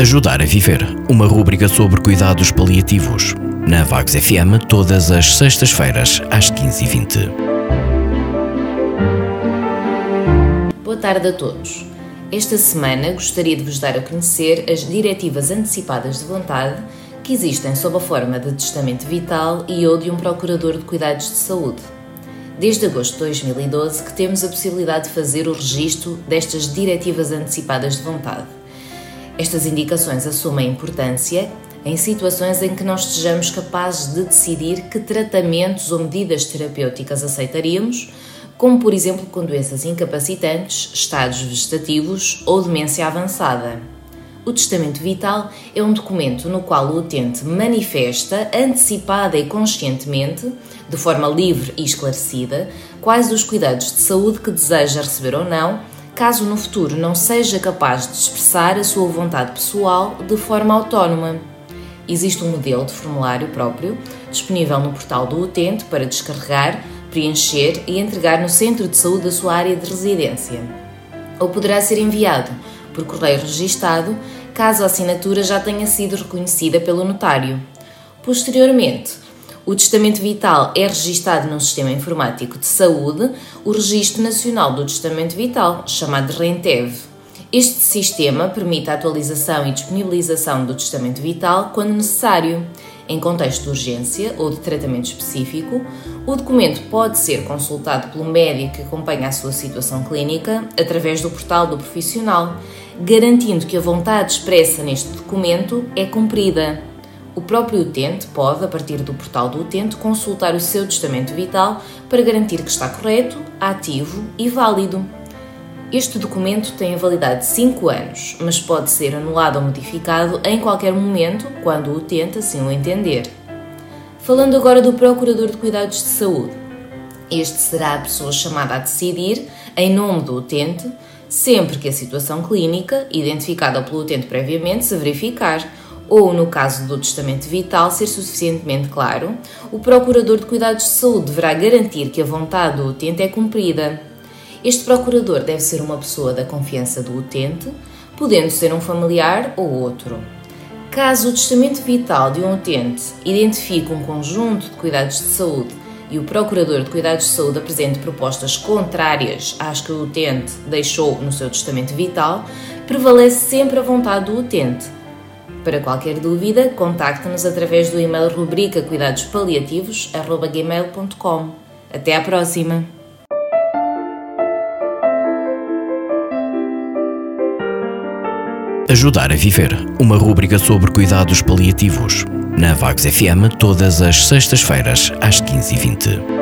Ajudar a Viver, uma rúbrica sobre cuidados paliativos. Na Vagos FM, todas as sextas-feiras, às 15h20. Boa tarde a todos. Esta semana gostaria de vos dar a conhecer as diretivas antecipadas de vontade que existem sob a forma de testamento vital e ou de um procurador de cuidados de saúde. Desde agosto de 2012 que temos a possibilidade de fazer o registro destas diretivas antecipadas de vontade. Estas indicações assumem importância em situações em que não estejamos capazes de decidir que tratamentos ou medidas terapêuticas aceitaríamos, como por exemplo com doenças incapacitantes, estados vegetativos ou demência avançada. O testamento vital é um documento no qual o utente manifesta, antecipada e conscientemente, de forma livre e esclarecida, quais os cuidados de saúde que deseja receber ou não, caso no futuro não seja capaz de expressar a sua vontade pessoal de forma autónoma. Existe um modelo de formulário próprio disponível no portal do utente para descarregar, preencher e entregar no centro de saúde da sua área de residência. Ou poderá ser enviado por correio registado, caso a assinatura já tenha sido reconhecida pelo notário. Posteriormente, o testamento vital é registado no Sistema Informático de Saúde, o Registro Nacional do Testamento Vital, chamado RENTEV. Este sistema permite a atualização e disponibilização do testamento vital quando necessário. Em contexto de urgência ou de tratamento específico, o documento pode ser consultado pelo médico que acompanha a sua situação clínica através do portal do profissional, garantindo que a vontade expressa neste documento é cumprida. O próprio utente pode, a partir do portal do utente, consultar o seu testamento vital para garantir que está correto, ativo e válido. Este documento tem a validade de 5 anos, mas pode ser anulado ou modificado em qualquer momento, quando o utente assim o entender. Falando agora do Procurador de Cuidados de Saúde. Este será a pessoa chamada a decidir, em nome do utente, sempre que a situação clínica, identificada pelo utente previamente, se verificar, ou, no caso do testamento vital, ser suficientemente claro, o Procurador de Cuidados de Saúde deverá garantir que a vontade do utente é cumprida. Este procurador deve ser uma pessoa da confiança do utente, podendo ser um familiar ou outro. Caso o testamento vital de um utente identifique um conjunto de cuidados de saúde e o procurador de cuidados de saúde apresente propostas contrárias às que o utente deixou no seu testamento vital, prevalece sempre a vontade do utente. Para qualquer dúvida, contacte-nos através do e-mail rubrica cuidadospaliativos@gmail.com. Até à próxima. Ajudar a Viver, uma rúbrica sobre cuidados paliativos. Na Vagos FM, todas as sextas-feiras, às 15h20.